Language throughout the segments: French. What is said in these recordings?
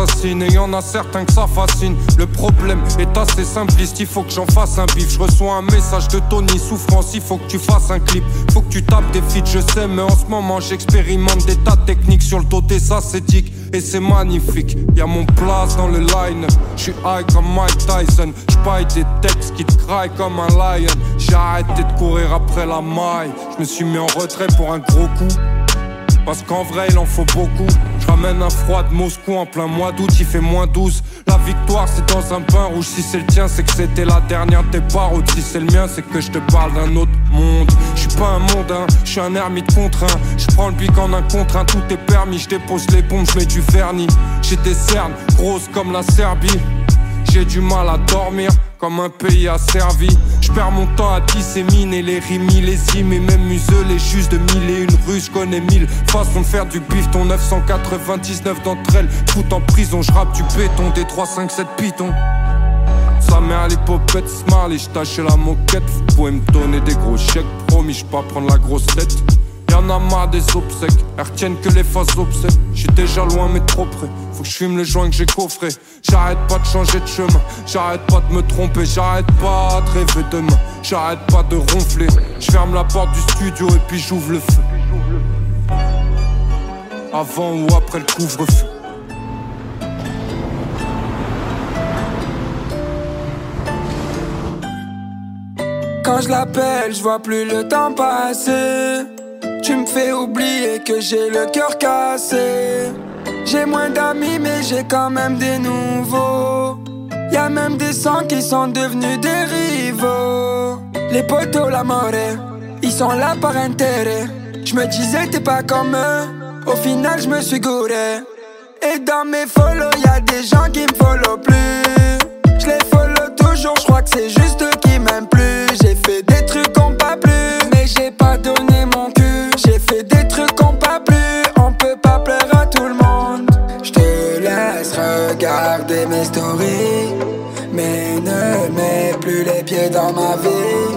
Micro j'assassine et y en a certains que ça fascine. Le problème est assez simpliste, il faut que j'en fasse un bif. Je reçois un message de Tony Souffrance, il faut que tu fasses un clip. Faut que tu tapes des feats, je sais mais en ce moment j'expérimente des tas de techniques Sur le ça c'est dick et c'est magnifique. Y'a mon place dans le line Je suis high comme Mike Tyson. J'paille des textes qui te craillent comme un lion. J'ai arrêté de courir après la maille. Je me suis mis en retrait pour un gros coup. Parce qu'en vrai il en faut beaucoup Je ramène un froid de Moscou en plein mois d'août Il fait moins 12 La victoire c'est dans un pain rouge. Si c'est le tien c'est que c'était la dernière de tes paroles. Si c'est le mien c'est que je te parle d'un autre monde. Je suis pas un mondain, je suis un ermite contraint Je prends le pic en un contraint Tout est permis, je dépose les bombes, je mets du vernis. J'ai des cernes grosses comme la Serbie. J'ai du mal à dormir comme un pays asservi. Je perds mon temps à disséminer les rimes millésimes et même museler juste de mille et une rues. Je connais mille façons de faire du bif. Ton 999 d'entre elles, tout en prison. Je du béton des 357 pitons. Sa mère l'hypopète smile et je tâchais la moquette. Vous pouvez me donner des gros chèques, promis, je pas prendre la grosse tête. Y'en a marre des obsèques, elles retiennent que les faces obsèques. J'suis déjà loin mais trop près, faut que je fume les joints que j'ai coffrés. J'arrête pas de changer de chemin, j'arrête pas de me tromper, j'arrête pas de rêver demain, j'arrête pas de ronfler. Je ferme la porte du studio et puis j'ouvre le feu. Avant ou après le couvre-feu. Quand je l'appelle, je vois plus le temps passer. Tu me fais oublier que j'ai le cœur cassé. J'ai moins d'amis, mais j'ai quand même des nouveaux. Y même des sangs qui sont devenus des rivaux. Les potos, la morée, ils sont là par intérêt. Je me disais, t'es pas comme eux. Au final, je me suis gouré. Et dans mes follow, y des gens qui me follow plus. Je les follow toujours, je crois que c'est juste eux qui m'aiment plus. J'ai fait des trucs qu'on pas plus, mais j'ai pas donné laisse regarder mes stories, mais ne mets plus les pieds dans ma vie.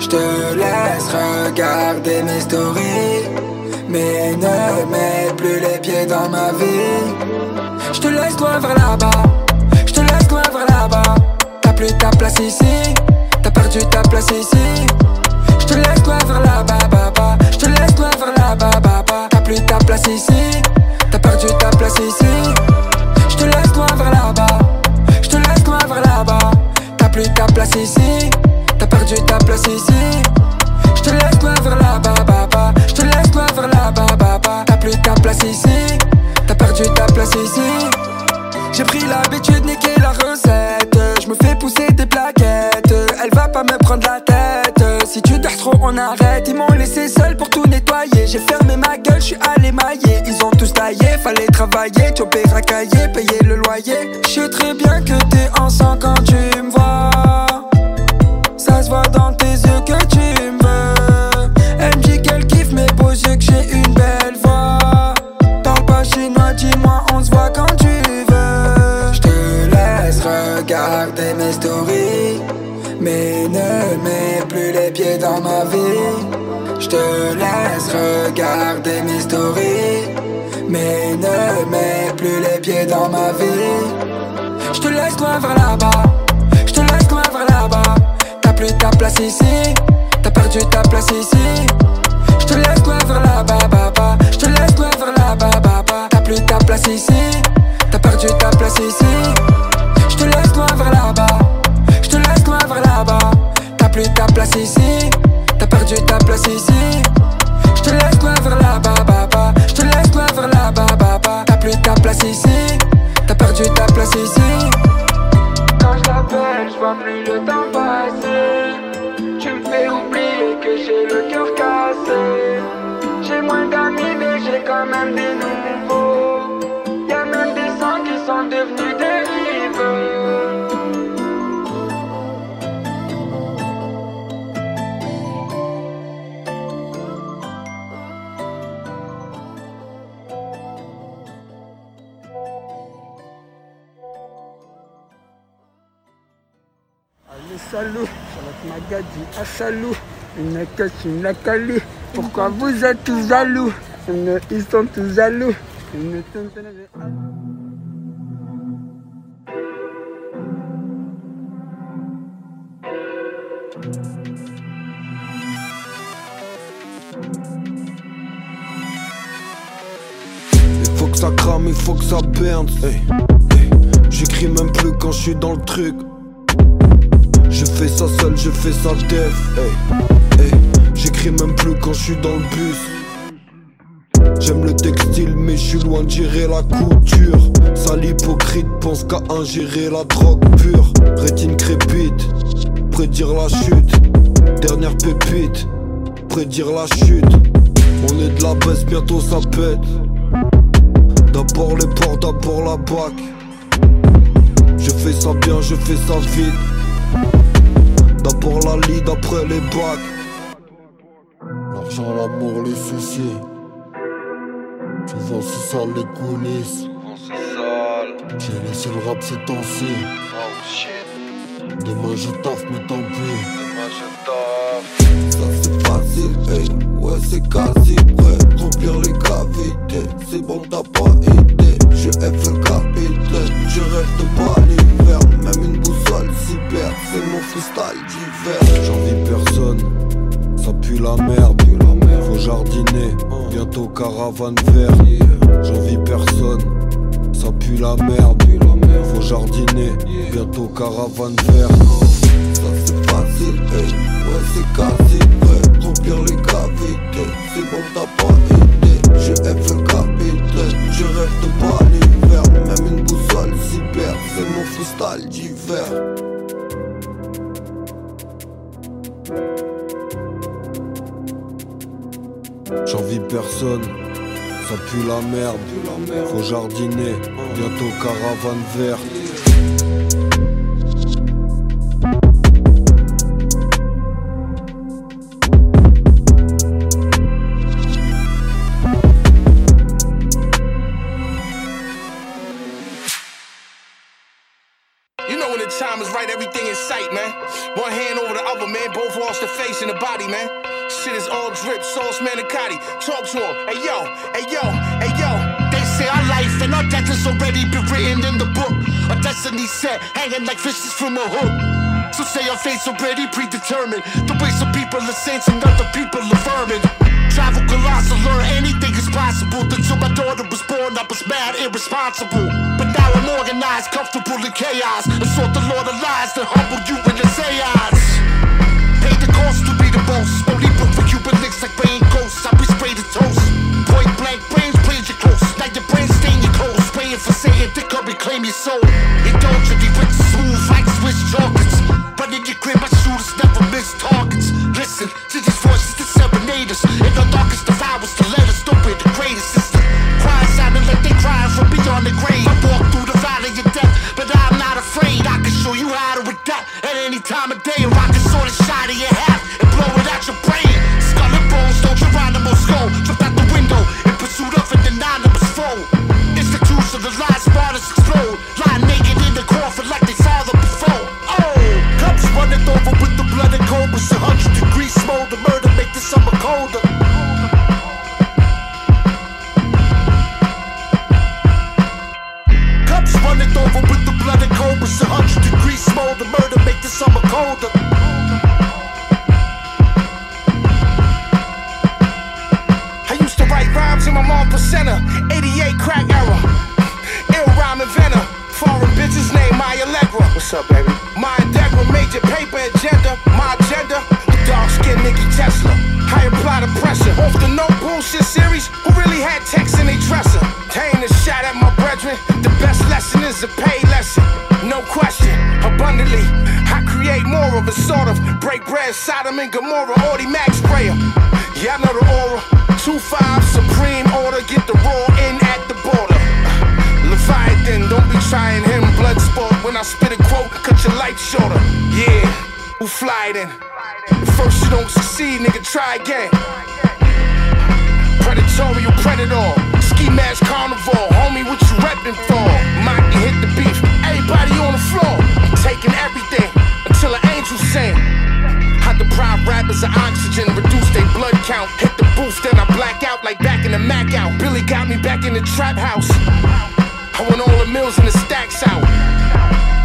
Je te laisse regarder mes stories, mais ne mets plus les pieds dans ma vie. Je te laisse loin vers là-bas, je te laisse loin vers là-bas. T'as plus ta place ici, t'as perdu ta place ici. Je te laisse loin vers là-bas, baba. Je te laisse loin vers là-bas, baba. T'as plus ta place ici, t'as perdu ta place ici. Te laisse loin vers là-bas, je te laisse loin vers là-bas. T'as plus ta place ici, t'as perdu ta place ici. Je te laisse loin vers là-bas, baba. Je te laisse loin vers là-bas, baba. T'as plus ta place ici, t'as perdu ta place ici. J'ai pris l'habitude de niquer la recette. Je me fais pousser des plaquettes. Elle va pas me prendre la tête. Si tu dors trop, on arrête. Ils m'ont laissé seul pour tout nettoyer. J'ai fermé ma gueule, je suis allé mailler. Ils ont tous taillé, fallait travailler. Chopper, racailler, payer le loyer. Je sais très bien que t'es en sang quand tu me vois. Ça se voit dans tes yeux que tu regarder mes stories, mais ne mets plus les pieds dans ma vie. Je te laisse regarder mes stories, mais ne mets plus les pieds dans ma vie. Je te laisse loin vers là-bas, je te laisse loin vers là-bas. T'as plus ta place ici, t'as perdu ta place ici. Je te laisse loin vers là-bas, Une calé. Pourquoi vous êtes tous jaloux? Ils sont tous jaloux. Il faut que ça crame, il faut que ça berne. Hey. J'écris même plus quand je suis dans le truc. Je fais ça seul, je fais ça def. Hey. J'écris même plus quand je suis dans le bus. J'aime le textile, mais je suis loin de gérer la couture. Sale hypocrite pense qu'à ingérer la drogue pure. Rétine crépite, prédire la chute. Dernière pépite, prédire la chute. On est de la baisse, bientôt ça pète. D'abord les ports, d'abord la bac. Je fais ça bien, je fais ça vite. D'abord la lead, après les bacs. L'argent, l'amour, les soucis. Souvent c'est ça les coulisses. J'ai laissé le rap ces temps-ci. Demain je taffe, mais tant pis. Ça c'est facile, hey, ouais c'est quasi prêt Remplir les cavités, c'est bon t'as pas idée Je F le capitaine, je rêve de pas l'hiver Même une boussole cyber, c'est mon freestyle d'hiver. J'envie personne, ça pue la merde. Faut jardiner, bientôt caravane verte. J'envie personne, ça pue la merde. Faut jardiner, bientôt caravane verte. Ça c'est facile, hey, ouais c'est quasi prêt Remplir les cavités, c'est bon t'as pas idée. Je F je rêve de pas l'hiver Même une boussole cyber, c'est mon freestyle d'hiver J'envie personne, ça pue la merde. Faut jardiner, bientôt caravane verte. The time is right, everything in sight, man. One hand over the other, man. Both wash the face and the body, man. Shit is all drip, sauce manicotti. Talk to him. Hey yo, hey yo, hey yo. They say our life and our death has already been written in the book. Our destiny set, hanging like fishes from a hook. So say our fate's already predetermined. The ways of people are saints and other people are vermin. Travel colossal, learn anything possible. Until my daughter was born, I was mad, irresponsible. But now I'm organized, comfortable in chaos. And sought the Lord of lies to humble you in the seance. Pay the cost to be the boss. Only book for Cuban links like rain ghosts. I be sprayed and toast. Point blank, brains played you close. Now your brain stain your clothes. Praying for Satan to come and claim your soul. Indulge in the smooth like Swiss chocolates. Run in your crib, my shooters never miss targets. Listen to these voices that serenade us. playing, rockin' sort of shoddy and happy. What's up, baby? My Endeavor, major paper agenda. My agenda, dark skinned Nicky Tesla. I apply the pressure off the no bullshit series? Who really had texts in their dresser? Taking a shot at my brethren. The best lesson is a pay lesson. No question, abundantly. I create more of a sort of break bread, Sodom and Gomorrah, Audi Max sprayer. Yeah, I know the aura. 2-5, supreme order, get the raw trying him, blood sport. When I spit a quote, cut your life shorter. Yeah, who fly then? First you don't succeed, nigga, try again. Predatorial predator, ski mask carnivore, homie, what you reppin' for? Mike, hit the beef, everybody on the floor. I'm taking everything until an angel sing. I deprive rappers of oxygen, reduce their blood count. Hit the booth, then I black out like back in the Mac out. Billy got me back in the trap house. I want all the mills and the stacks out.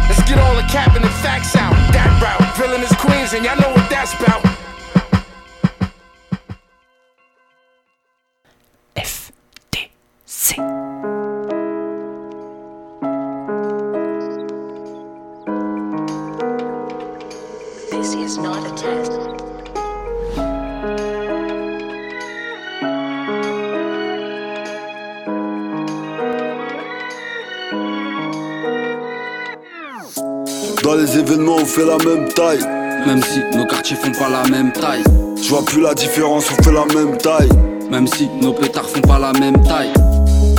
Let's get all the cap and the facts out. That route, villainous queens, and y'all know what that's about. FTC. This is not a test. Dans les événements, on fait la même taille. Même si nos quartiers font pas la même taille. Je vois plus la différence, on fait la même taille. Même si nos pétards font pas la même taille.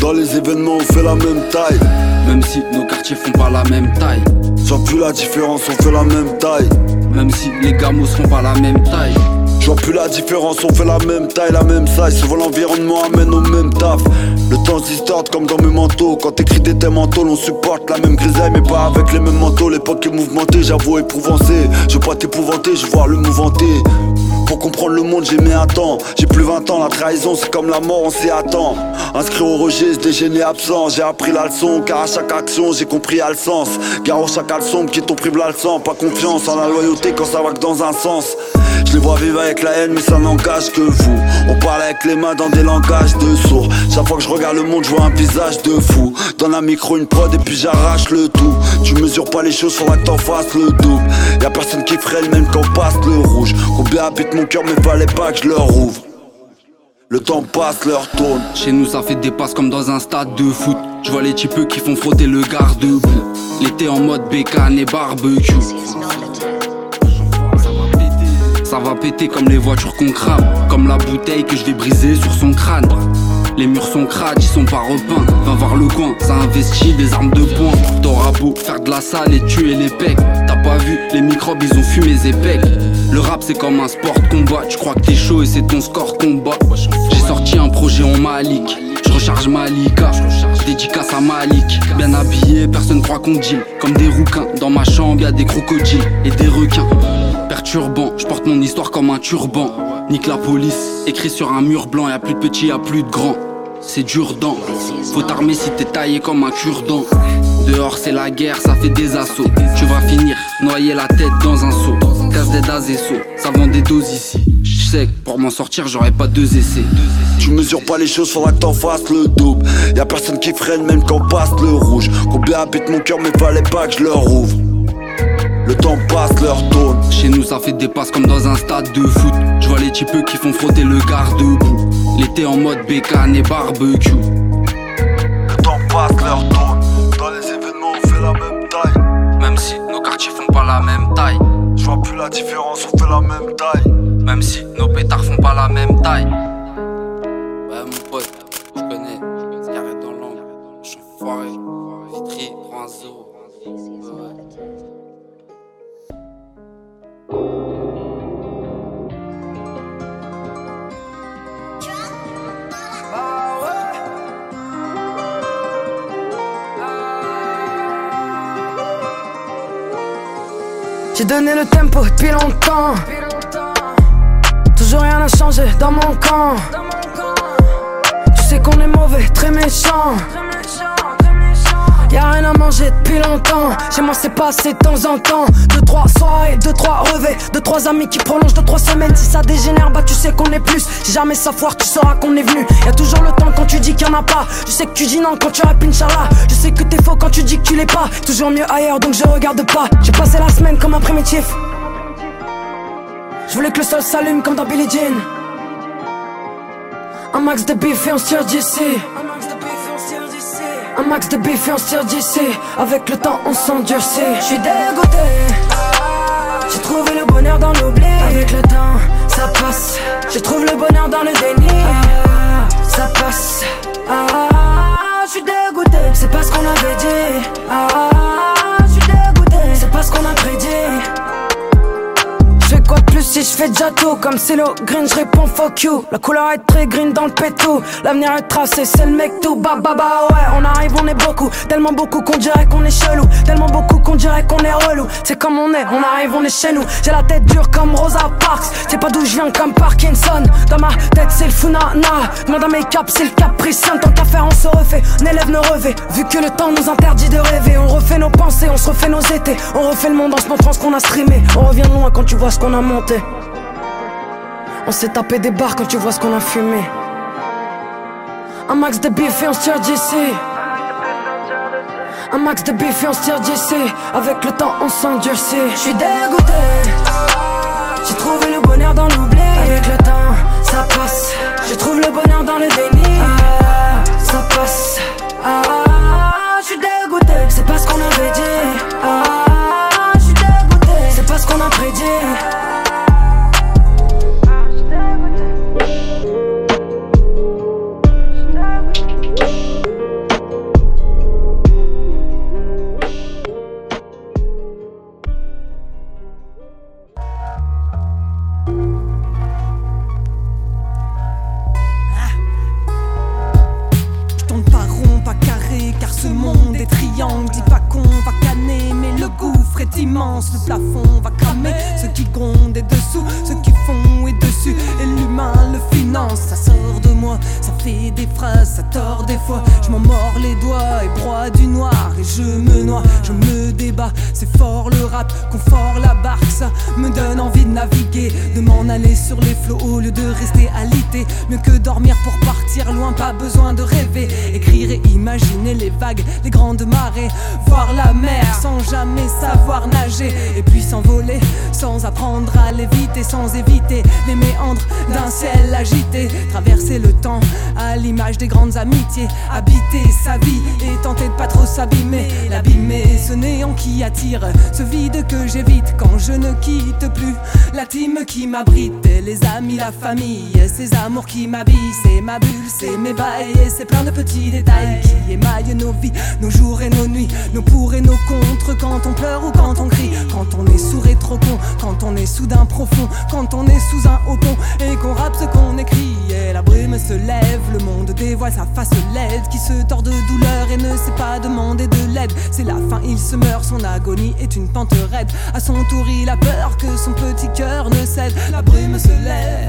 Dans les événements, on fait la même taille. Même si nos quartiers font pas la même taille. Je vois plus la différence, on fait la même taille. Même si les gamos font pas la même taille. Je vois plus la différence, on fait la même taille, la même size. Souvent l'environnement amène au même taf. Distorde comme dans mes manteaux. Quand t'écris des thèmes en on supporte la même grisaille, mais pas avec les mêmes manteaux. L'époque est mouvementée, j'avoue éprouvancé. Je veux pas t'épouvanter, je voir le mouvanter. Pour comprendre le monde, j'ai mis un temps. J'ai plus 20 ans, la trahison c'est comme la mort, on s'y attend. Inscrit au registre des génies absents, j'ai appris la leçon, car à chaque action j'ai compris à le sens. Car au chaque leçon qui t'ont privé la leçon, pas confiance en la loyauté quand ça va que dans un sens. Je les vois vivre avec la haine, mais ça n'engage que vous. On parle avec les mains dans des langages de sourds. Chaque fois que je regarde le monde, je vois un visage de fou. Dans la micro, une prod et puis j'arrache le tout. Tu mesures pas les choses, faudra que t'en fasses le double. Y'a personne qui freine même quand passe le rouge. Combien habite mon cœur, mais fallait pas que je leur ouvre. Le temps passe, leur tourne. Chez nous, ça fait des passes comme dans un stade de foot. Je vois les types qui font frotter le garde-boue. L'été en mode bécane et barbecue. Ça va péter comme les voitures qu'on crame. Comme la bouteille que je vais briser sur son crâne. Les murs sont crades, ils sont pas repeints. Va voir le coin, ça investit des armes de poing. T'auras beau faire de la salle et tuer les pecs. T'as pas vu, les microbes ils ont fumé mes pecs. Le rap c'est comme un sport combat. Tu crois que t'es chaud et c'est ton score combat. J'ai sorti un projet en Malik. Je recharge Malika, dédicace à Malik. Bien habillé, personne croit qu'on deal. Comme des rouquins, dans ma chambre y'a des crocodiles et des requins. Perturbant, je porte mon histoire comme un turban. Nique la police, écrit sur un mur blanc, y'a plus de petits, y'a plus de grands. C'est dur dent, faut t'armer si t'es taillé comme un cure-dent. Dehors c'est la guerre, ça fait des assauts. Tu vas finir noyer la tête dans un seau. Casse des d'Azesso, ça vend des doses ici. Je sais que pour m'en sortir, j'aurais pas deux essais. Tu mesures pas les choses, faudra que t'en fasses le double. Y'a personne qui freine même quand passe le rouge. Combien habite mon cœur, mais fallait pas que je leur ouvre. Le temps passe, leur tourne. Chez nous, ça fait des passes comme dans un stade de foot. Je vois les types qui font frotter le garde-boue. L'été en mode bécane et barbecue. Le temps passe, leur tourne. Dans les événements, on fait la même taille. Même si nos quartiers font pas la même taille. Je vois plus la différence, on fait la même taille. Même si nos pétards font pas la même taille. Ouais, mon pote, je connais. Cigarette dans l'angle. Je suis foiré. Vitry 3-0. J'ai donné le tempo depuis longtemps. Toujours rien n'a changé dans mon camp. Tu sais qu'on est mauvais, très méchant. Y'a rien à manger depuis longtemps. Chez moi, c'est passé de temps en temps. Deux, trois soirées, deux, trois revêts. Deux, trois amis qui prolongent deux, trois semaines. Si ça dégénère, bah tu sais qu'on est plus. Si jamais ça foire, tu sauras qu'on est venu. Y'a toujours le temps quand tu dis qu'il y en a pas. Je sais que tu dis non quand tu rappes Inch'Allah. Je sais que t'es faux quand tu dis que tu l'es pas. Toujours mieux ailleurs, donc je regarde pas. J'ai passé la semaine comme un primitif. Je voulais que le sol s'allume comme dans Billie Jean. Un max de bif et on se tire d'ici. Un max de bif et on se. Avec le temps, on s'endurcit. J'suis dégoûté. J'ai trouvé le bonheur dans l'oubli. Avec le temps, ça passe. Je trouve le bonheur dans le déni. ça passe. Ah, j'suis dégoûté. C'est pas ce qu'on avait dit. Ah, j'suis dégoûté. C'est pas ce qu'on a prédit quoi de plus si je fais déjà tout Comme c'est le green, je réponds fuck you. La couleur est très green dans le pétou. L'avenir est tracé, c'est le mec tout. Bah bah bah ouais, on arrive, on est beaucoup. Tellement beaucoup qu'on dirait qu'on est chelou. Tellement beaucoup qu'on dirait qu'on est relou. C'est comme on est, on arrive, on est chez nous. J'ai la tête dure comme Rosa Parks. C'est pas d'où je viens comme Parkinson. Dans ma tête c'est le funana. Moi dans mes caps c'est le capricien. Tant qu'à faire on se refait, on élève nos revêts Vu que le temps nous interdit de rêver. On refait nos pensées, on se refait nos étés. On refait le monde en se montrant ce qu'on a streamé. On revient loin quand tu vois ce qu'on a monté. On s'est tapé des barres quand tu vois ce qu'on a fumé. Un max de bif et on se tire d'ici. Un max de bif et on se tire d'ici. Avec le temps, on s'endurcit. J'suis dégoûté. J'ai trouvé le bonheur dans l'oubli. Avec le temps, ça passe. Je trouve le bonheur dans le déni. Ah, ça passe. Ah, j'suis dégoûté. C'est pas ce qu'on avait dit. Ah, j'suis dégoûté. C'est pas ce qu'on a prédit. Qui m'abrite, les la famille, ces amours qui m'habillent. C'est ma bulle, c'est mes bails et c'est plein de petits détails qui émaillent nos vies, nos jours et nos nuits, nos pour et nos contre quand on pleure ou quand on crie, quand on est sourd et trop con, quand on est soudain profond, quand on est sous un haut pont et qu'on rappe ce qu'on écrit. Et la brume se lève, le monde dévoile sa face laide qui se tord de douleur et ne sait pas demander de l'aide. C'est la fin, il se meurt, son agonie est une pente raide. À son tour, il a peur que son petit cœur ne cède. La brume se lève,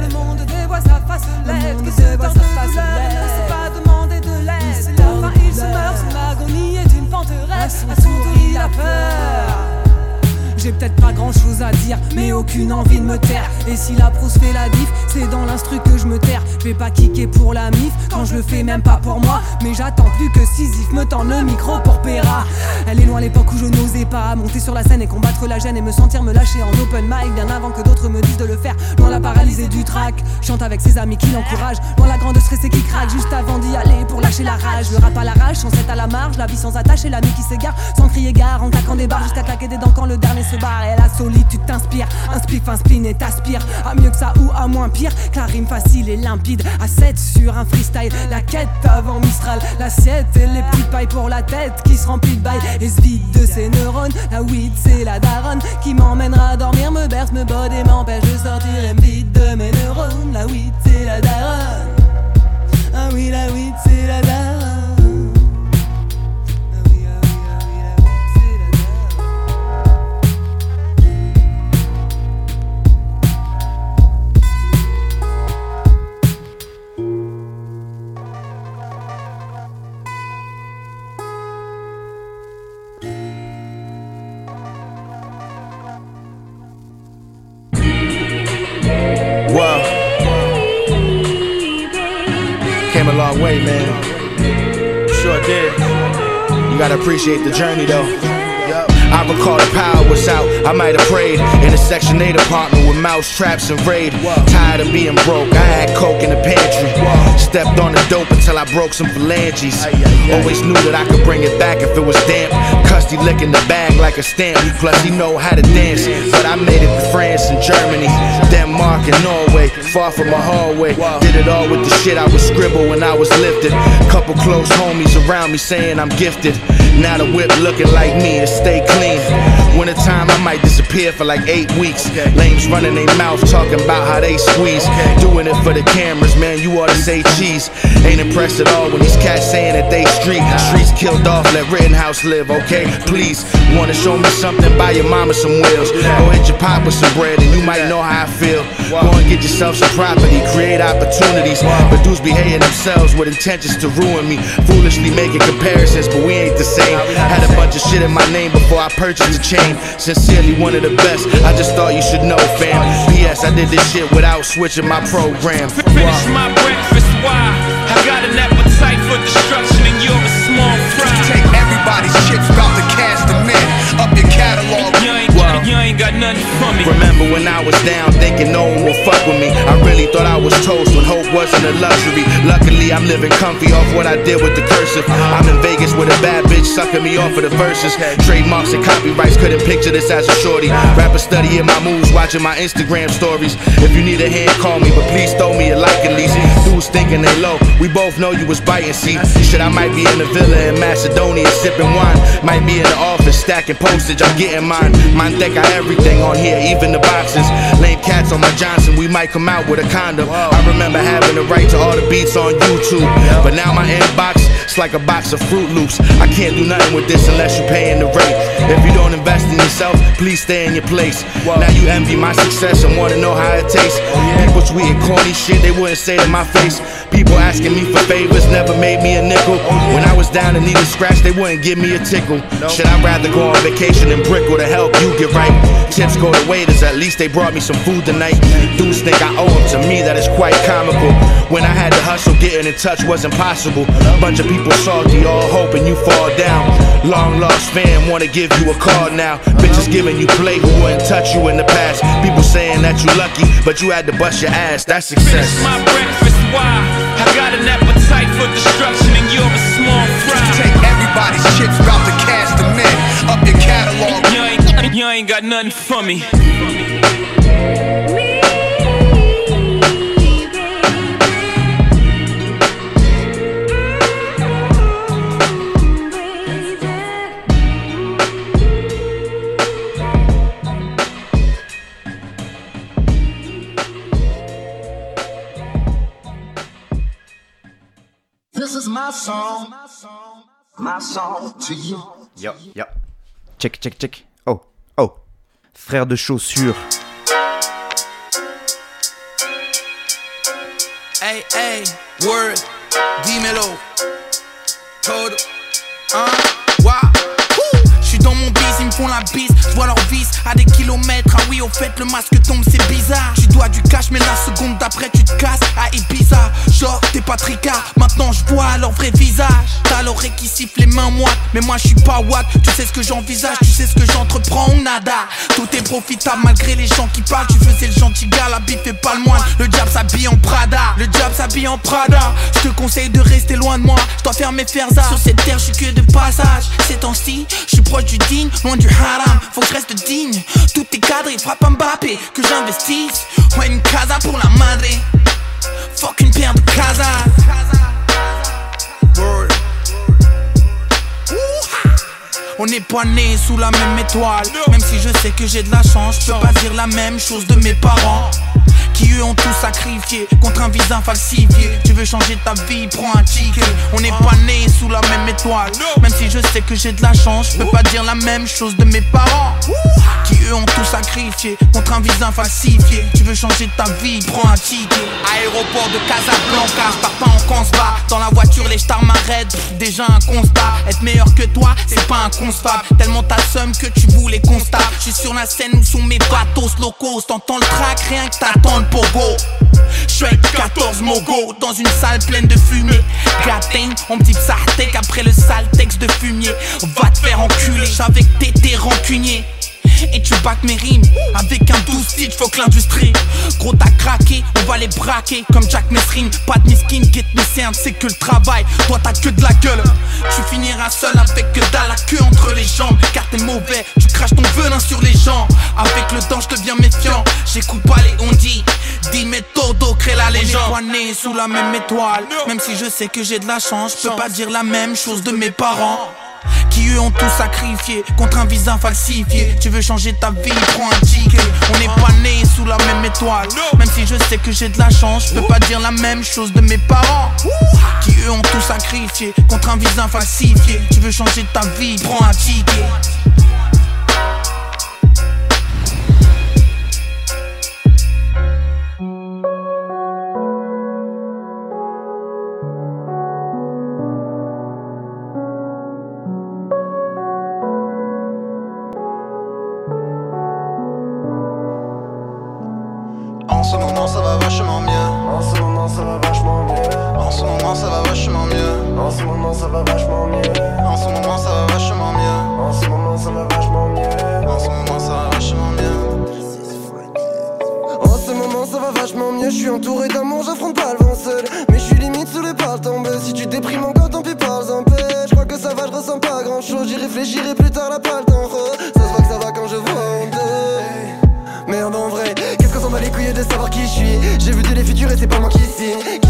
peut-être pas grand chose à dire, mais aucune envie de me taire. Et si la prose fait la diff, c'est dans l'instru que je me terre. Je vais pas kicker pour la mif, quand je le fais même pas pour moi. Mais j'attends plus que Sisyphe me tend le micro pour Péra. Elle est loin l'époque où je n'osais pas monter sur la scène et combattre la gêne et me sentir me lâcher en open mic bien avant que d'autres me disent de le faire. Loin la paralysée du track, chante avec ses amis qui l'encouragent. Loin la grande stressée qui craque juste avant d'y aller pour lâcher la rage. Le rap à l'arrache, sans être à la marge, la vie sans attache et l'ami qui s'égare sans crier gare en claquant des barres jusqu'à claquer des dents quand le dernier se barre et la solitude t'inspire. Un spliff, un spleen et t'aspire à mieux que ça ou à moins pire. Que rime facile et limpide, à 7 sur un freestyle. La quête avant Mistral, l'assiette et les petites pailles pour la tête qui se remplit de bail et se vide de ses neurones. La weed c'est la daronne qui m'emmènera dormir, me berce, me bode et m'empêche de sortir et vide de mes neurones. La weed c'est la daronne. Ah oui, la weed c'est la daronne. Gotta appreciate the journey, though. I recall the power was out. I might have prayed in a Section 8 apartment with mouse traps and raid. Tired of being broke, I had coke in the pantry. Stepped on the dope until I broke some phalanges. Always knew that I could bring it back if it was damp. Custy licking the bag like a stamp. Plus, he know how to dance. But I made it to France and Germany, Denmark and Norway. Far from my hallway. Did it all with the shit I would scribble when I was lifted. Couple close homies around me saying I'm gifted. Now the whip looking like me and stay clean. Winter time, I might disappear for like eight weeks. Lames running their mouth talking about how they squeeze. Doing it for the cameras, man, you ought to say cheese. Ain't impressed at all when these cats saying that they street. Streets killed off, let Rittenhouse live, okay? Please, wanna show me something? Buy your mama some wheels. Go hit your pop with some bread and you might know how I feel. Go and get yourself some property, create opportunities. But dudes be hating themselves with intentions to ruin me. Foolishly making comparisons, but we ain't the same. Had a bunch of shit in my name before I purchased the chain. Sincerely, one of the best. I just thought you should know, fam. P.S. I did this shit without switching my program. Finish my breakfast, why? I got an appetite for destruction and you're a small fry body shit's about ain't got nothing for me. Remember when I was down thinking no one would fuck with me? I really thought I was toast when hope wasn't a luxury. Luckily, I'm living comfy off what I did with the cursive. I'm in Vegas with a bad bitch sucking me off for the verses. Trademarks and copyrights couldn't picture this as a shorty. Rapper studying my moves, watching my Instagram stories. If you need a hand, call me, but please throw me a like at least. Dudes thinking they low, we both know you was biting. See, shit, I might be in the villa in Macedonia sipping wine. Might be in the office stacking postage, I'm getting mine. Mine think I everything on here, even the boxes. Lame cats on my Johnson, we might come out with a condom. I remember having the right to all the beats on YouTube, but now my inbox, it's like a box of Fruit Loops. I can't do nothing with this unless you're paying the rate. If you don't invest in yourself, please stay in your place. Now you envy my success and wanna know how it tastes. Oh, people tweeting corny shit they wouldn't say to my face. People asking me for favors never made me a nickel. Oh, when I was down and needed scratch, they wouldn't give me a tickle. Should I rather go on vacation and brickle to help you get right? Tips go to waiters, at least they brought me some food tonight. Dudes think I owe them to me, that is quite comical. When I had to hustle, getting in touch wasn't possible. Bunch of people salty, all hoping you fall down. Long lost fan wanna give you a call now. Bitches giving you play who wouldn't touch you in the past. People saying that you lucky, but you had to bust your ass. That's success. Finish my breakfast, why? I got an appetite for destruction and you're a small fry. Take everybody's shit's about to cast them in. Up your catalog. You ain't, you ain't got nothing for me. My song to you. Yo, yo. Check, check, check. Oh, oh. Frère de chaussures. Hey, hey, word, Vis à des kilomètres. Ah oui, au fait, le masque tombe, c'est bizarre. Tu dois du cash, mais la seconde d'après, tu te casses. à Ibiza, genre, t'es pas tricard. Maintenant, j'vois leur vrai visage. T'as l'oreille qui siffle les mains moites. Mais moi, j'suis pas watt. Tu sais ce que j'envisage, tu sais ce que j'entreprends ou nada. Tout est profitable malgré les gens qui parlent. Tu faisais le gentil gars, la bif est pas le moine. Le diable s'habille en Prada. Le diable s'habille en Prada. Je te conseille de rester loin de moi. Je dois faire mes fers. Sur cette terre, je suis que de passage. Ces temps-ci, je suis proche du digne, loin du haram. Faut que je reste digne. Tout est cadré, frappe Mbappé. Que j'investisse. Ouais, une casa pour la madre. Fuck une paire de casa. Word. On n'est pas né sous la même étoile Même si je sais que j'ai de la chance Je peux pas dire la même chose de mes parents qui eux ont tout sacrifié contre un visa falsifié. Tu veux changer ta vie, prends un ticket. On n'est pas né sous la même étoile. Même si je sais que j'ai de la chance, je peux pas dire la même chose de mes parents. Qui eux ont tout sacrifié contre un visa falsifié. Tu veux changer ta vie, prends un ticket. Aéroport de Casablanca, je pars pas en constat. Dans la voiture, les stars m'arrêtent. Déjà un constat. Être meilleur que toi, c'est pas un constat. Tellement ta somme que tu voulais constat. Je suis sur la scène où sont mes bateaux locaux. T'entends le track, rien que t'attends le pogo. Je Shrek 14 Mogo dans une salle pleine de fumée. Gatin, on petit sartek après le sale texte de fumier. Va te faire enculer, j'avais que t'étais rancunier. Et tu bacs mes rimes avec un doux stitch, faut que l'industrie. Gros, t'as craqué, on va les braquer comme Jack Messrine. Pas de miskin, get me c'est que le travail. Toi, t'as que de la gueule. Tu finiras seul avec que dalle la queue entre les jambes. Car t'es mauvais, tu craches ton venin sur les gens. Avec le temps, je deviens méfiant. J'écoute pas les on. Dis méthodo, crée la légende. On est sous la même étoile. Même si je sais que j'ai de la chance, je peux pas dire la même chose de mes parents qui eux ont tout sacrifié contre un visa falsifié. Tu veux changer ta vie, prends un ticket. On n'est pas né sous la même étoile. Même si je sais que j'ai de la chance, je peux pas dire la même chose de mes parents qui eux ont tout sacrifié contre un visa falsifié. Tu veux changer ta vie, prends un ticket. Ça va vachement mieux. En ce moment ça va vachement mieux. En ce moment ça va vachement mieux. En ce moment ça va vachement mieux. En ce moment ça va vachement mieux, je suis entouré d'amour, j'affronte pas le vent seul. Mais je suis limite sous les pales tombées, si tu déprimes encore tant pis parle en paix Je crois que ça va, je ressens pas grand chose, j'y réfléchirai plus tard la palle d'en Ça se voit que ça va quand je vois en deux. Merde en vrai, qu'est-ce qu'on s'en bat les couilles de savoir qui je suis? J'ai vu de les futurs et c'est pas moi qui signe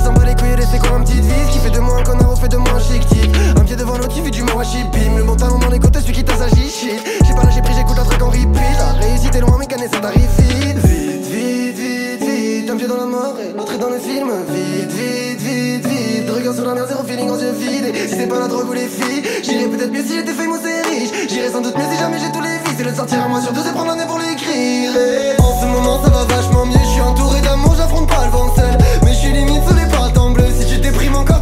un pied devant l'autre fait du mawashi bim. Le bon talon dans les côtés, celui qui t'a s'agit shit. J'ai pas lâché pris, j'écoute un track en repeat. La réussite est loin mais canner ça t'arrive vite Vite, vite, vite, vite Un pied dans la mort et l'autre est dans le film. Vite, vite, vite, vite. Regard sur la mer, zéro feeling en yeux vides. Et si c'est pas la drogue ou les filles J'irais peut-être mieux si j'étais famous et riche. J'irais sans doute mieux si jamais j'ai tous les vices. Et le sortir à moi sur deux c'est prendre l'année pour l'écrire. Et En ce moment ça va vachement mieux. Je suis entouré d'amour, j'affronte pas le vent seul. Mais je suis limite sous les pales bleu. Si tu déprimes encore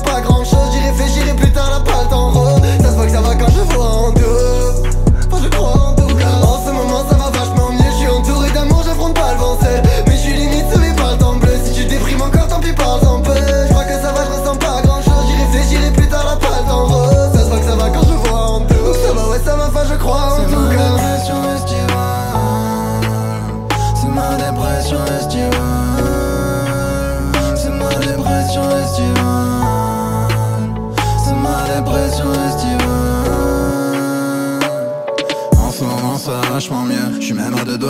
pas grand chose J'y réfléchirai plus tard la palle en rose Ça se voit que ça va quand je vois en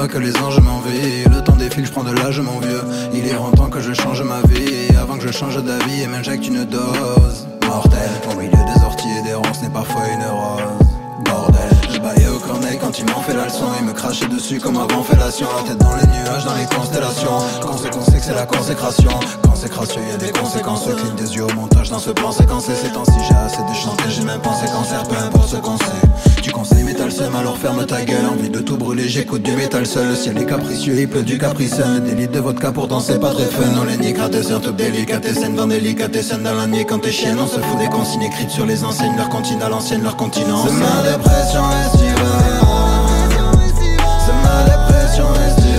que les anges m'envient. Le temps défile, je prends de l'âge mon vieux. Il est grand temps que je change ma vie. Et avant que je change d'avis, et m'injecte une dose mortelle. Au milieu des orties et des ronces n'est parfois une rose. Bordel, je baillais au corneille quand il m'en fait la leçon Il me crachait dessus comme avant fellation La tête dans les nuages, dans les constellations Conséquence c'est que c'est la consécration Consécration, y a des conséquences Cligne des yeux au montage dans ce plan séquencé Ces temps-ci j'ai assez de chanter, j'ai même pensé cancer Peu importe ce qu'on sait Tu conseilles métal seum, alors ferme ta gueule. Envie de tout brûler, j'écoute du métal seul. Le ciel est capricieux, il pleut du capricène Des litres de vodka pour danser, pas très fun. On les nique, c'est un top délicatessen Dans délicatessen dans la nuit. Quand t'es chienne On se fout des consignes écrites sur les enseignes. Leur continent à l'ancienne, leur continent. C'est ma dépression estivale C'est ma dépression estivale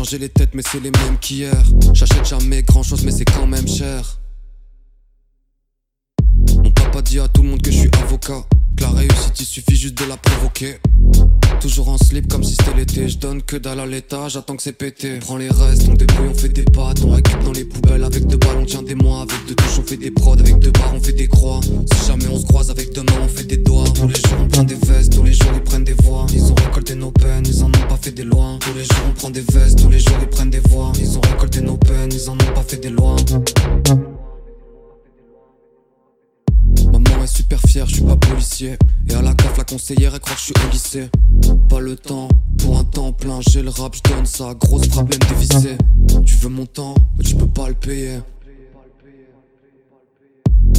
Changé les têtes, mais c'est les mêmes qu'hier. J'achète jamais grand chose, mais c'est quand même cher. Mon papa dit à tout le monde que je suis avocat. Réussite, il suffit juste de la provoquer. Toujours en slip comme si c'était l'été. Je donne que dalle à l'état, j'attends que c'est pété. Prends les restes, on débrouille, on fait des pattes. On récupère dans les poubelles avec deux balles, on tient des mois. Avec deux touches, on fait des prods. Avec deux barres, on fait des croix. Si jamais on se croise avec deux mains, on fait des doigts. Tous les jours, on prend des vestes. Tous les jours, ils prennent des voix. Ils ont récolté nos peines, ils en ont pas fait des lois. Tous les jours, on prend des vestes. Tous les jours, ils prennent des voix. Ils ont récolté nos peines, ils en ont pas fait des lois. Super fière, je suis pas policier. Et à la CAF, la conseillère, elle croit que je suis au lycée. Pas le temps pour un temps plein, j'ai le rap, je donne ça. Grosse problème dévissé. Tu veux mon temps, mais tu peux pas le payer.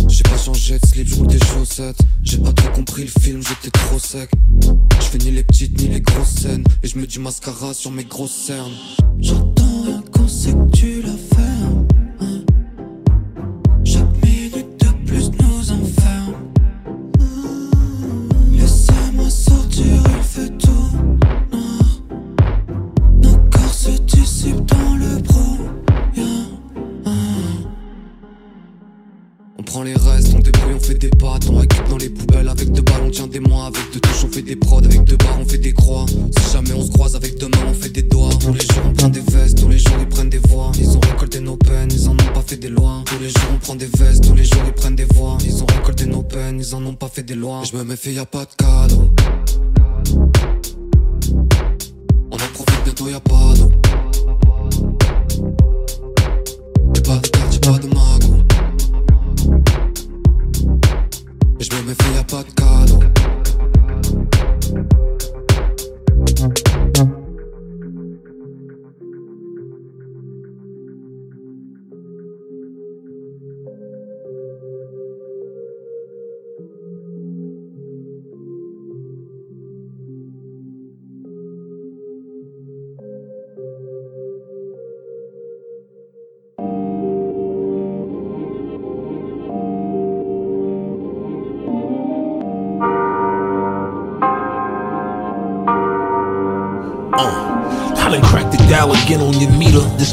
J'ai pas changé de slip, je roule des chaussettes. J'ai pas trop compris le film, j'étais trop sec. Je fais ni les petites ni les grosses scènes. Et je me dis mascara sur mes grosses cernes. J'entends rien qu'on sait que tu l'as fait. Avec deux touches, on fait des prods, avec deux barres, on fait des croix. Si jamais on se croise avec deux mains, on fait des doigts. Tous les jours, on prend des vestes, tous les jours, ils prennent des voix. Ils ont récolté nos peines, ils en ont pas fait des lois. Tous les jours, on prend des vestes, tous les jours, ils prennent des voix. Ils ont récolté nos peines, ils en ont pas fait des lois. Je me méfie, y a pas de cadeau. On en profite, bientôt y a pas d'eau. J'ai pas de carte, j'ai pas de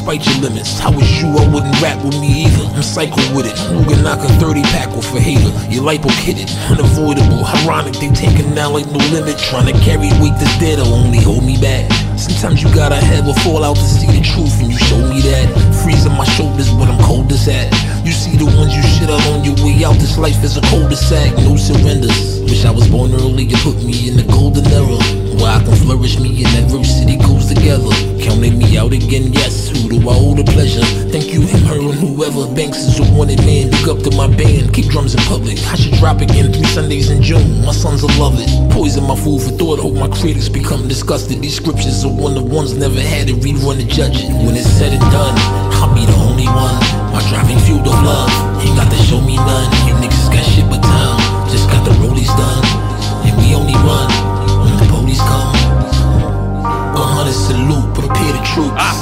despite your limits. How was you? I wouldn't rap with me either. I'm psycho with it. Who can knock a 30 pack off a hater? Your lipo hit it, unavoidable. Ironic, they taking now like no limit. Trying to carry weight that's dead'll only hold me back. Sometimes you gotta have a fallout to see the truth, and you show me that. Freezing my shoulders, but I'm coldest at. You see the ones you shit out on your way out. This life is a cul-de-sac, no surrenders. Wish I was born early, you put me in the golden era. Where I can flourish, me and adversity goes together. Counting me out again, yes. Who do I owe the pleasure? Thank you, him, her, and whoever. Banks is a wanted man. Look up to my band, keep drums in public. I should drop again three Sundays in June. My sons will love it. Poison my food for thought. Hope my critics become disgusted. These scriptures are one of ones never had to rerun to judge it. When it's said and done, only one. My driving fueled of love. Ain't got to show me none. You niggas got shit but time. Just got the rollies done. And we only run when the police come. A hundred salute, prepare the troops. Ah.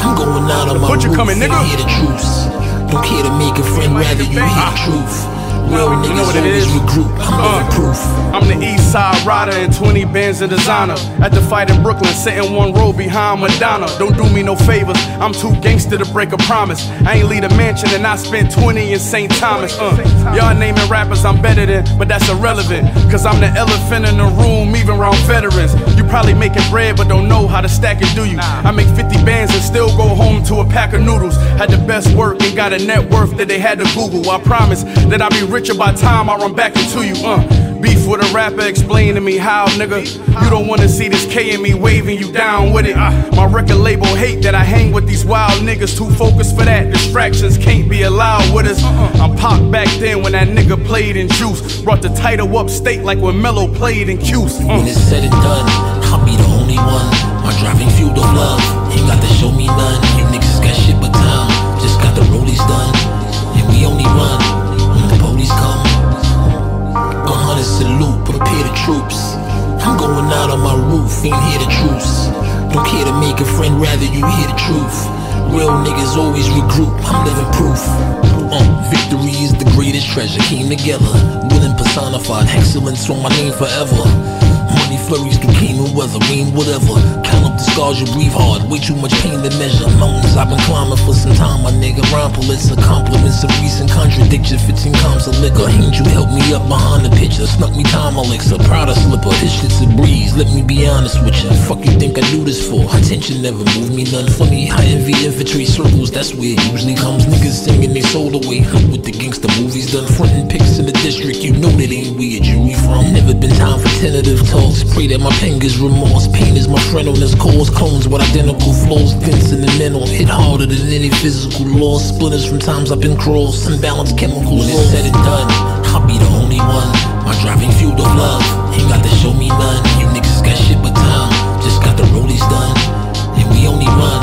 I'm going out on my roof, coming, nigga. hear the truths. Don't care to make a friend, rather you hear the ah. truth. Real You know what it regroup. I'm Uh, proof. I'm the east side rider in 20 bands of designer. At the fight in Brooklyn, sitting one row behind Madonna. Don't do me no favors, I'm too gangster to break a promise. I ain't lead a mansion and I spent 20 in St. Thomas. Uh, y'all naming rappers I'm better than, but that's irrelevant. Cause I'm the elephant in the room, even around veterans. You probably making bread, but don't know how to stack it, do you? I make 50 bands and still go home to a pack of noodles. Had the best work and got a net worth that they had to Google. I promise that I'll be richer by time I run back into you. Uh, beef with a rapper, explain to me how, nigga. You don't wanna see this K in me waving you down with it. My record label hate that I hang with these wild niggas. Too focused for that. Distractions can't be allowed with us. I'm popped back then when that nigga played in juice. Brought the title up state like when Mello played in Cuse. Uh. When it's said and done, I'll be the only one. My driving fueled of love, ain't got to show me none. You niggas got shit but time, just got the rollies done. And we only run salute, prepare the troops. I'm going out on my roof, ain't hear the truths. Don't care to make a friend, rather you hear the truth. Real niggas always regroup, I'm living proof. Uh, victory is the greatest treasure, came together. Willing personified, excellence on my name forever. Money flurries through Keenan weather, rain, whatever. Count up the scars, you breathe hard. Way too much pain to measure. Mountains I've been climbing for some time, my nigga. Rhyme bullets compliments of recent contradiction. 15 comes of liquor. You help me up behind the picture? Snuck me time elixir. Proud of slipper. This shit's a breeze. Let me be honest with you. Fuck you think I do this for? Attention never moved me none funny. I envy infantry circles. That's where it usually comes. Niggas singing they soul away. With the gangster movies done frontin' pics in the district. You know that ain't where you we from. Never been time for tentative talks. Pray that my pen gets remorse. Pain is my friend on this cause. Clones with identical flaws. Vince in the mental. Hit harder than any physical loss. Splinters from times I've been crossed. Unbalanced chemicals. When it's said and done, I'll be the only one. My driving fuel of love. Ain't got to show me none. You niggas got shit but time. Just got the rollies done. And we only run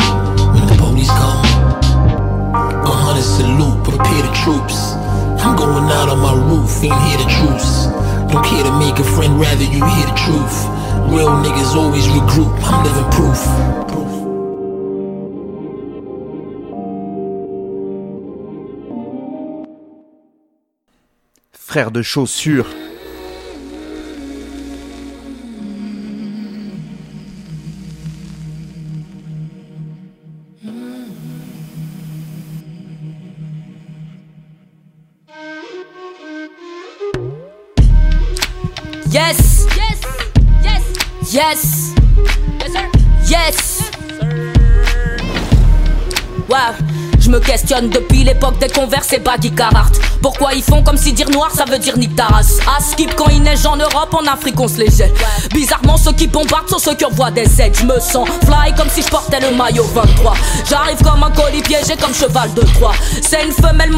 when the police come. A hundred salute, prepare the troops. I'm going out on my roof, ain't here to truce. Don't care to make a friend, rather you hear the truth. Real niggas always regroup, I'm living proof. Frère de chaussures. Yes. Yes, sir. Yes. Wow. Je me questionne depuis l'époque des converses et baggy Carhartt. Pourquoi ils font comme si dire noir ça veut dire nique ta race À skip quand il neige en Europe, en Afrique on se les jette. Bizarrement ceux qui bombardent sont ceux qui envoient des aides. Je me sens fly comme si je portais le maillot 23 J'arrive comme un colis piégé comme cheval de Troie. C'est une femelle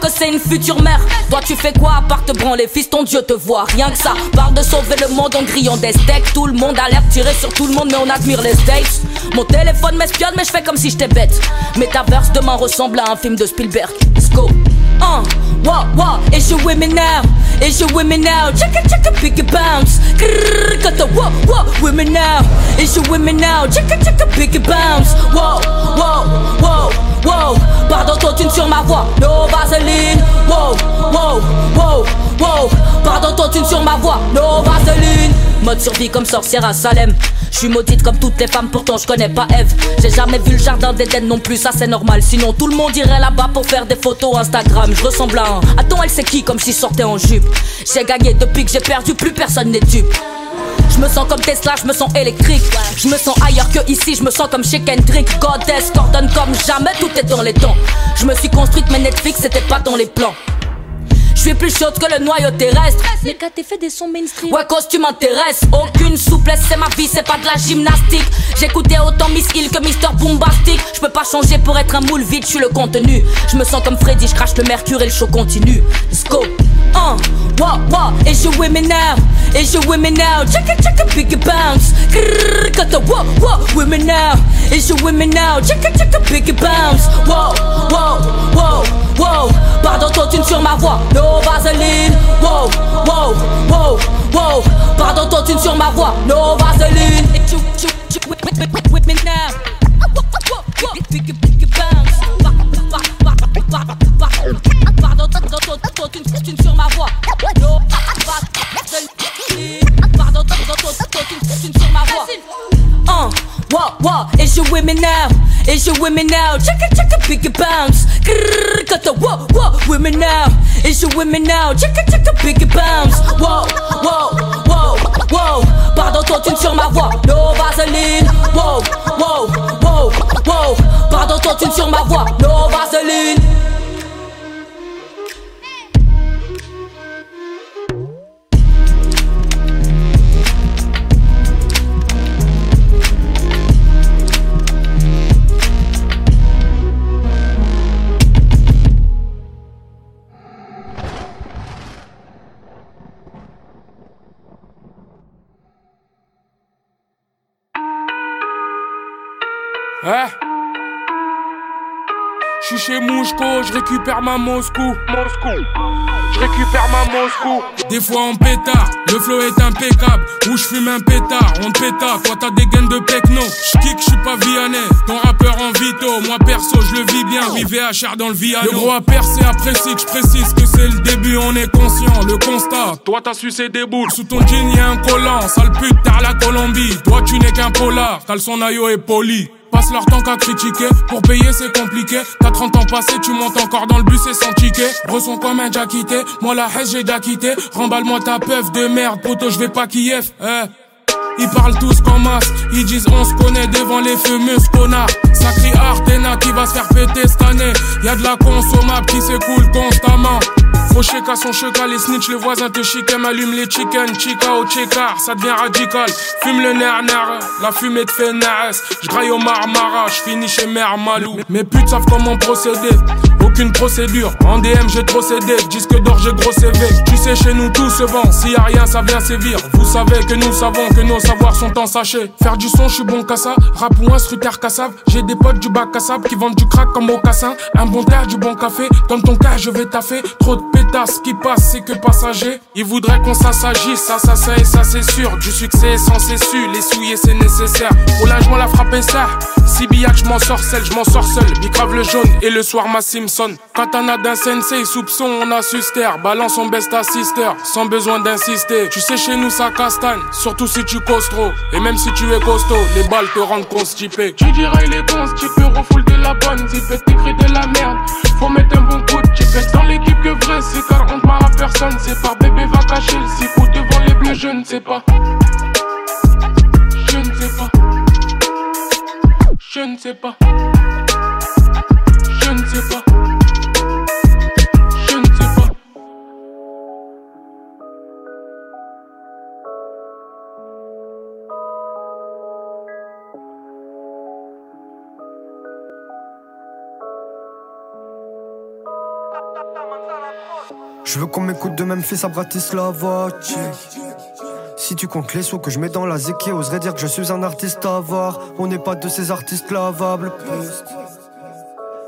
que c'est une future mère Toi tu fais quoi à part te branler fils? Ton dieu te voit Rien que ça, parle de sauver le monde en grillant des steaks Tout le monde a l'air tiré sur tout le monde mais on admire les stakes Mon téléphone m'espionne mais je fais comme si j'étais bête Metaverse demain ressemble à un film de Spielberg. Let's go. Uh, what, what, is you with me now? Is you with me now? Check it, check it, pick it bounce. Grrr, got the what, with me now? Is you with me now? Check it, check it, pick it bounce. Whoa, whoa, whoa, Pardon, toi, tu sur ma voix. No Vaseline. Wow, wow, wow, wow. Pardon, toi, tu sur ma voix. No Vaseline. Mode survie comme sorcière à Salem. Je suis maudite comme toutes les femmes, pourtant je connais pas Eve. J'ai jamais vu le jardin d'Eden non plus, ça c'est normal. Sinon tout le monde irait là-bas pour faire des photos Instagram. Je ressemble à un. Attends, elle c'est qui comme si sortait en jupe? J'ai gagné depuis que j'ai perdu, plus personne n'est dupe. Je me sens comme Tesla, je me sens électrique. Je me sens ailleurs que ici, je me sens comme chez Kendrick. Goddess, coordonne comme jamais, tout est dans les temps. Je me suis construite, mais Netflix c'était pas dans les plans. Je suis plus chaude que le noyau terrestre. Mais quand t'es fait des sons mainstream. Ouais, cause tu m'intéresses. Aucune souplesse, c'est ma vie, c'est pas de la gymnastique. J'écoutais autant Miss Hill que Mister Bombastic. Je peux pas changer pour être un moule vide, je suis le contenu. Je me sens comme Freddy, je crache le mercure et le show continue. Let's go. Uh, what, what, is you with me now? Is you with me now? Check it, check it, pick it bounce. Grrr, got the what, what, with me now? Is you with me now? Check it, check it, pick it bounce. Whoa, whoa, whoa, whoa. Pardon, toi, tu sur ma voix. No Vaseline. Wow, wow, wow, wow. Pardon, toi, tu sur ma voix. No Vaseline. With me now. Pick it, pick it bounce. Pardon, toi, tu sur ma voix. No Vaseline. Pardon, toi, tu sur ma voix. Uh, what, what, is you with me now? Is you with me now? Check it, check it, pick it bounce. Grrr, got the what, what, with me now? Is you with me now? Check it, check it, pick it bounce. Whoa, whoa, whoa, whoa. Pardon, toi, tu sur ma voix. No Vaseline. Whoa, whoa, whoa, whoa. Pardon, toi, tu sur ma voix. No Vaseline. Hein? Je suis chez Mouchko, je récupère ma Moscou. Moscou. Je récupère ma Moscou. Des fois en pétard, le flow est impeccable. Où je fume un pétard, on pétard. Quand t'as des gaines de pecno, je kick, je suis pas Vianney. Ton rappeur en Vito, moi perso, je le vis bien. Oui, VHR dans le Viano. Le gros apprécie que je précise que c'est le début, on est conscient. Le constat, toi t'as sucé des boules. Sous ton jean, y'a un collant. Sale pute, t'as la Colombie. Toi, tu n'es qu'un polar. T'as le son ayo et poli passent leur temps qu'à critiquer. Pour payer, c'est compliqué. T'as 30 ans passés, tu montes encore dans le bus et sans ticket. Ressens comme un déjà quitté. Moi, la haine, j'ai déjà quitté. Remballe-moi ta peuf de merde, poto, je vais pas Kiev. Eh. Ils parlent tous comme masse, ils disent on se connaît devant les fameux connards. Sacré Artena qui va se faire péter cette année. Y'a de la consommable qui s'écoule constamment. Au à son cheka, les snitch, le voisin te chicken, m'allume les chicken, chica au checker, ça devient radical. Fume le nerf la fumée te fait nares. J'graille au marmara, j'finis chez Mère Malou. Mes putes savent comment procéder aucune procédure. En DM, j'ai trop cédé. Disque d'or, j'ai gros CV. Tu sais, chez nous, tout se vend. S'il y a rien, ça vient sévir. Vous savez que nous savons que nos savoirs sont en sachet. Faire du son, je suis bon qu'à ça. Rap ou instructeur cassav. J'ai des potes du bac à qui vendent du crack comme au cassin. Un bon terre, du bon café. Dans ton cas, je vais taffer. Trop de pétasses qui passent, c'est que passager. Ils voudraient qu'on s'assagisse. Ça, ça, ça et ça, c'est sûr. Du succès est censé su. Les souiller, c'est nécessaire. Au lingement, la frappe ça. Si billard, je m'en sors seul, je m'en sors seul. Bicrave le jaune et le soir, ma Simpson. Quand on a d'un sensei, soupçon, on a suster. Balance son best assister, sans besoin d'insister. Tu sais, chez nous, ça castagne, surtout si tu causes trop. Et même si tu es costaud, les balles te rendent constipé. Tu dirais, il est bon, ce type refoule de la bonne. Zipette, t'écris de la merde. Faut mettre un bon coup de dans l'équipe que vrai, c'est car on marre à personne. C'est pas bébé va cacher le zipou devant les bleus, je ne sais pas. Je ne sais pas. Je ne sais pas. Je ne sais pas. Je veux qu'on m'écoute de Memphis à Bratislava. Si tu comptes les sous que je mets dans la zéki, oserait dire que je suis un artiste à voir. On n'est pas de ces artistes lavables.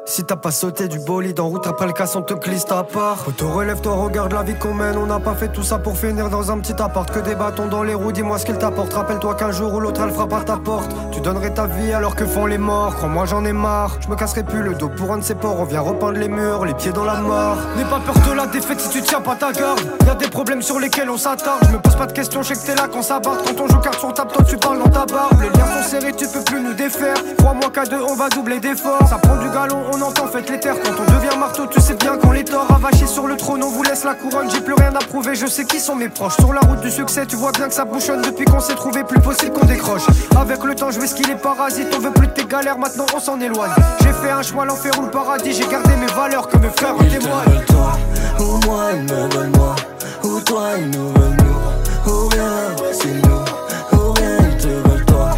Si t'as pas sauté du bolide en route après le casse, on te glisse ta part. te relève-toi, regarde la vie qu'on mène. On n'a pas fait tout ça pour finir dans un petit appart. Que des bâtons dans les roues, dis-moi ce qu'il t'apporte. Rappelle-toi qu'un jour ou l'autre elle fera par ta porte. Tu donnerais ta vie alors que font les morts. Crois-moi, j'en ai marre. Je me casserai plus le dos pour un de ces ports. On vient repeindre les murs, les pieds dans la mort. N'aie pas peur de la défaite si tu tiens pas ta garde. Y'a des problèmes sur lesquels on s'attarde. Je me pose pas de questions, je sais que t'es là quand ça bat. Quand on joue carte sur table, toi tu parles dans ta barbe. Les liens sont serrés, tu peux plus nous défaire. Crois-moi qu'à deux, on va doubler d'efforts. Ça prend du galon, on entend, faites les terres. Quand on devient marteau, tu sais bien qu'on les tord. Avaché sur le trône, on vous laisse la couronne. J'ai plus rien à prouver, je sais qui sont mes proches. Sur la route du succès, tu vois bien que ça bouchonne. Depuis qu'on s'est trouvé, plus possible qu'on décroche. Avec le temps, je vais les parasites. On veut plus de tes galères, maintenant on s'en éloigne. J'ai fait un choix, l'enfer ou le paradis. J'ai gardé mes valeurs que mes frères en témoignent. toi, ou moi, ils me veulent moi. Ou toi, ils nous veulent nous. Ou rien, c'est nous. Ou rien, ils te veulent toi.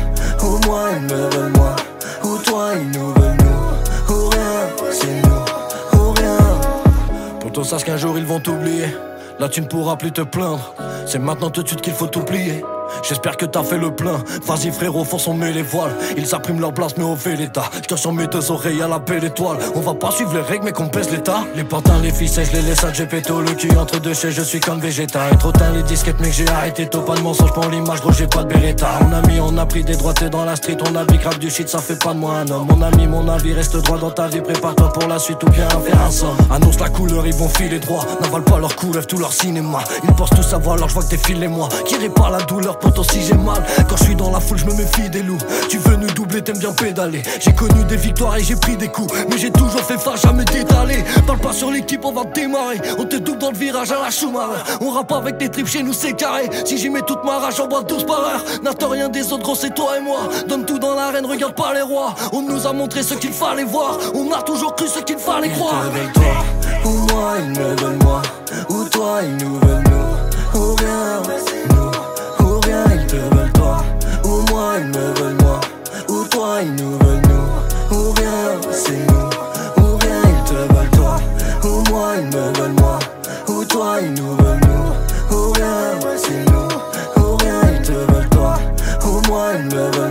Ou moi, ils me veulent moi. Pour sache qu'un jour ils vont t'oublier. Là, tu ne pourras plus te plaindre. C'est maintenant tout de suite qu'il faut t'oublier. J'espère que t'as fait le plein. Vas-y frérot, force on met les voiles. Ils appriment leur place, mais on fait l'état. Je sur mes deux oreilles à la belle étoile. On va pas suivre les règles, mais qu'on pèse l'état. Les pantins, les ficelles, je les laisse à Gepetto. Le cul entre deux chaises, je suis comme Vegeta. Et trop tard les disquettes, mec, j'ai arrêté tôt. Pas de mensonge, pour l'image, gros, j'ai pas de beretta. Mon ami, on a pris des droites dans la street. On a vu grave du shit, ça fait pas de moi un homme. Mon ami, mon avis, reste droit dans ta vie. Prépare-toi pour la suite ou bien faire un somme. Annonce la couleur, ils vont filer droit. N'avale pas leur couleur, tout leur cinéma. Ils pensent tout savoir, alors je vois que filé moi. Qui répare la douleur, pour si j'ai mal. Quand je suis dans la foule, je me méfie des loups. Tu veux nous doubler, t'aimes bien pédaler. J'ai connu des victoires et j'ai pris des coups. Mais j'ai toujours fait face, jamais détalé. Parle pas sur l'équipe, on va démarrer. On te double dans le virage à la Schumacher. On rappe avec des tripes, chez nous c'est carré. Si j'y mets toute ma rage, bois 12 par heure. N'attends rien des autres, gros, c'est toi et moi. Donne tout dans l'arène, regarde pas les rois. On nous a montré ce qu'il fallait voir. On a toujours cru ce qu'il fallait croire. Avec toi, ou moi, ils me veulent moi. Ou toi, ils nous veulent nous. Ou rien, nous. Moi, ils me veulent moi. Ou toi, ils nous veulent nous. Ou rien, c'est nous. Ou rien, ils te veulent toi. Ou moi, ils me veulent moi. Ou toi, ils nous veulent nous. Ou rien, c'est nous. Ou rien, ils te veulent toi. Ou moi, ils me veulent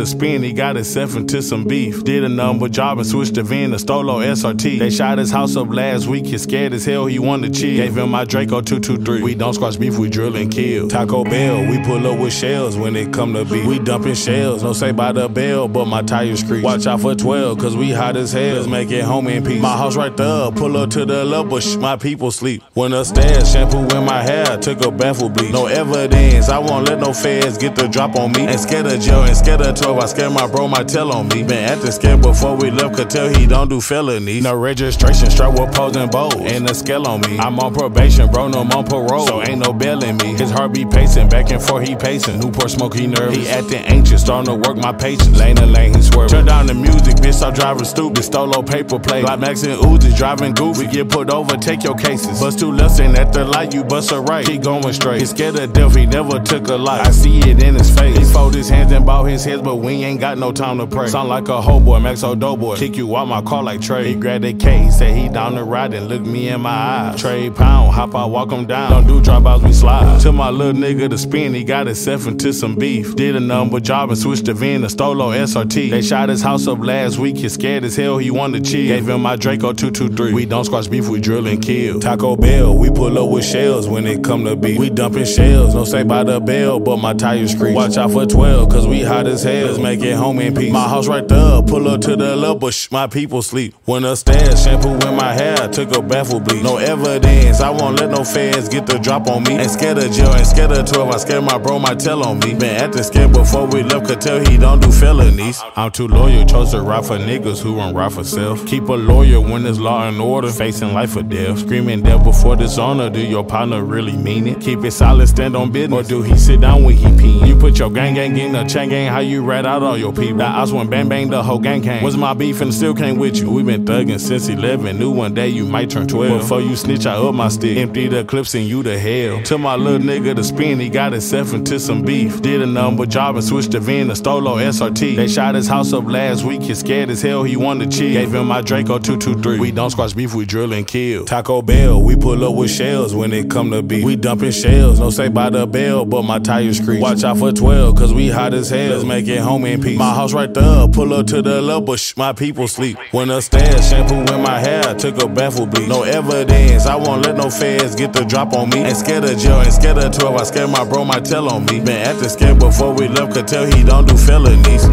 nigga spin, he got himself into some beef. Did a number job and switched the VIN to Stolo SRT. They shot his house up last week, he's scared as hell, he wanted to chill. Gave him my Draco 223. We don't squash beef, we drill and kill. Taco Bell, we pull up with shells when it come to beef. We dumping shells, no say by the bell, but my tires screech. Watch out for 12, cause we hot as hell. Let's make it home in peace. My house right there, pull up to the level, bush, my people sleep. Went upstairs, shampoo in my hair, took a bath with bleach. No evidence, I won't let no feds get the drop on me. And scared of jail and scared of 12. I scared my bro might tell on me. Been acting scared before we left, could tell he don't do felonies. No registration, straight with posing bold. And a scale on me. I'm on probation, bro, no I'm on parole. So ain't no bail in me. His heart be pacing, back and forth he pacing. Newport smoke, he nervous. He acting anxious, starting to work my patience. Lane to lane, he swerving. Turn down the music, bitch, stop driving stupid. Stolo paper plate. Black Max and Uzi, driving goofy. We get put over, take your cases. Bust two lefts and at the light, you bust a right. Keep going straight. He scared of death, he never took a life. I see it in his face. He fold his hands and bow his head, but we ain't got no time to pray. Sound like a hoe boy, Max Odo boy. Kick you out my car like Trey. He grabbed a case, said he down the ride and looked me in my eyes. Trey pound, hop out, walk him down. Don't do dropouts, we slide. Tell my little nigga to spin, he got himself into some beef. Did a number job and switched the VIN to Stolo SRT. They shot his house up last week, he's scared as hell, he wanted to chill. Gave him my Draco 223. We don't squash beef, we drill and kill. Taco Bell, we pull up with shells when it come to beef. We dumping shells, no say by the bell, but my tires screech. Watch out for 12, cause we hot as hell. Let's make it home in peace. My house right there, pull up to the level, my people sleep. Went upstairs, shampoo in my hair, took a bath with bleach. No evidence, I won't let no feds get the drop on me. Ain't scared of jail, ain't scared of 12, I scared my bro might tell on me. Been acting scared before we left, could tell he don't do felonies. I'm too loyal, chose to ride for niggas who run ride for self. Keep a lawyer when there's law and order, facing life or death. Screaming death before dishonor, do your partner really mean it? Keep it solid, stand on business, or do he sit down when he pee? Put your gang gang in the chain gang, how you rat out all your people? That ice when bang bang, the whole gang came. Was my beef and still came with you. We been thugging since 11, knew one day you might turn 12. Before you snitch, I up my stick, empty the clips and you to hell. Tell my little nigga to spin, he got himself into some beef. Did a number job and switched the VIN to Stolo SRT. They shot his house up last week, he's scared as hell, he wanted to chill. Gave him my Draco 223. We don't squash beef, we drill and kill. Taco Bell, we pull up with shells when it come to beef. We dumping shells, no say by the bell, but my tires screech. Watch out for 12, cause we hot as hell. Let's make it home in peace. My house right there, pull up to the level, my people sleep. Went upstairs, shampoo in my hair, took a bath with bleach. No evidence, I won't let no feds get the drop on me. Ain't scared of jail, ain't scared of 12, I scared my bro might tell on me. Been acting scared before we left, could tell he don't do felonies.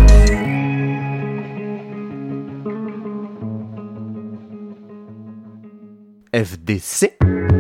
FDC.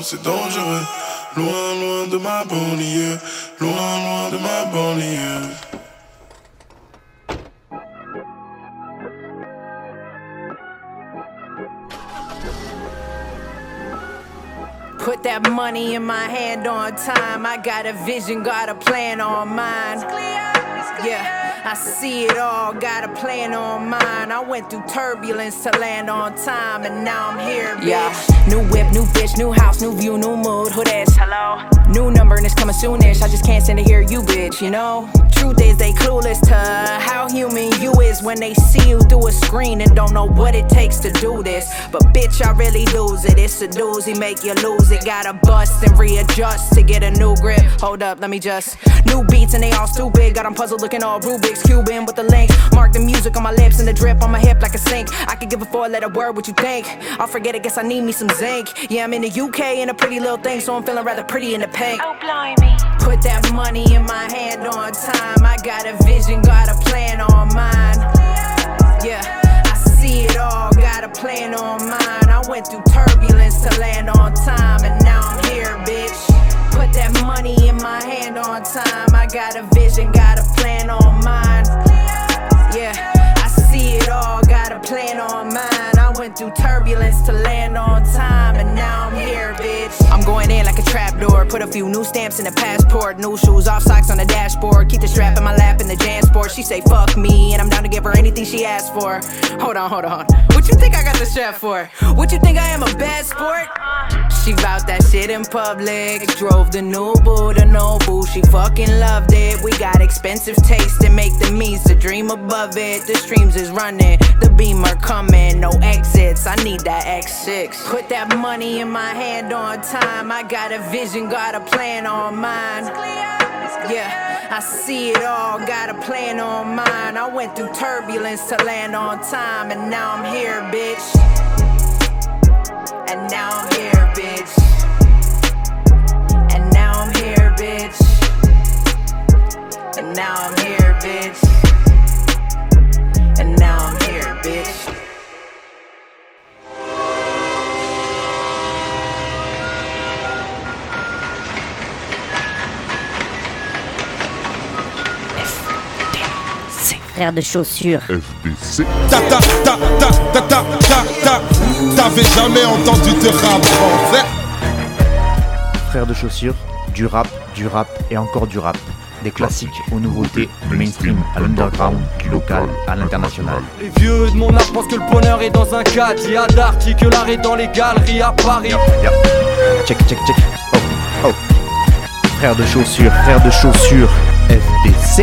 Loin là où c'est dangereux. Loin, loin de ma banlieue, loin, loin de ma banlieue. Put that money in my hand on time. I got a vision, got a plan on mine. Yeah. I see it all, got a plan on mine. I went through turbulence to land on time, and now I'm here, bitch. Yeah, new whip, new bitch, new house, new view, new mood. Who this? Hello? New number, and it's coming soonish. I just can't stand to hear you, bitch, you know? Truth is, they clueless to how human you is when they see you through a screen and don't know what it takes to do this. But bitch, I really lose it. It's a doozy, make you lose it. Gotta bust and readjust to get a new grip. Hold up, let me just. New beats and they all stupid. Got them puzzled looking all Rubik's Cuban with the link. Mark the music on my lips and the drip on my hip like a sink. I could give a four letter word, what you think? I'll forget it, guess I need me some zinc. Yeah, I'm in the UK in a pretty little thing, so I'm feeling rather pretty in the pink. Oh, blimey. Put that money in my hand on time. I got a vision, got a plan on mine. Yeah, I see it all, got a plan on mine. I went through turbulence to land on time, and now I'm here, bitch. Put that money in my hand on time. I got a vision, got a plan on mine. Yeah, I see it all, got a plan on mine. Went through turbulence to land on time, and now I'm here, bitch. I'm going in like a trapdoor. Put a few new stamps in the passport. New shoes, off socks on the dashboard. Keep the strap in my lap in the Jan Sport. She say fuck me, and I'm down to give her anything she asks for. Hold on, hold on. What you think I got the strap for? What you think I am a bad sport? She bout that shit in public. Drove the new boo to Nobu. She fucking loved it. We got expensive taste and make the means to dream above it. The streams is running, the beamer coming, no exits. I need that X6. Put that money in my hand on time. I got a vision, got a plan on mine. Yeah, I see it all, got a plan on mine. I went through turbulence to land on time, and now I'm here, bitch. And now I'm here, bitch. And now I'm here, bitch. And now I'm here, bitch. And now Frère de chaussures. FDC. Ta ta ta ta ta ta ta ta T'avais jamais entendu de rap français Frères de chaussures, du rap, du rap et encore du rap. Des classiques aux nouveautés, du mainstream à l'underground, du local à l'international. Les vieux de mon âge pensent que le bonheur est dans un cadre. Il y a d'arty que l'art est dans les galeries à Paris. Yeah. Check, check, check. Oh, oh. Frères de chaussures, frères de chaussures, FDC.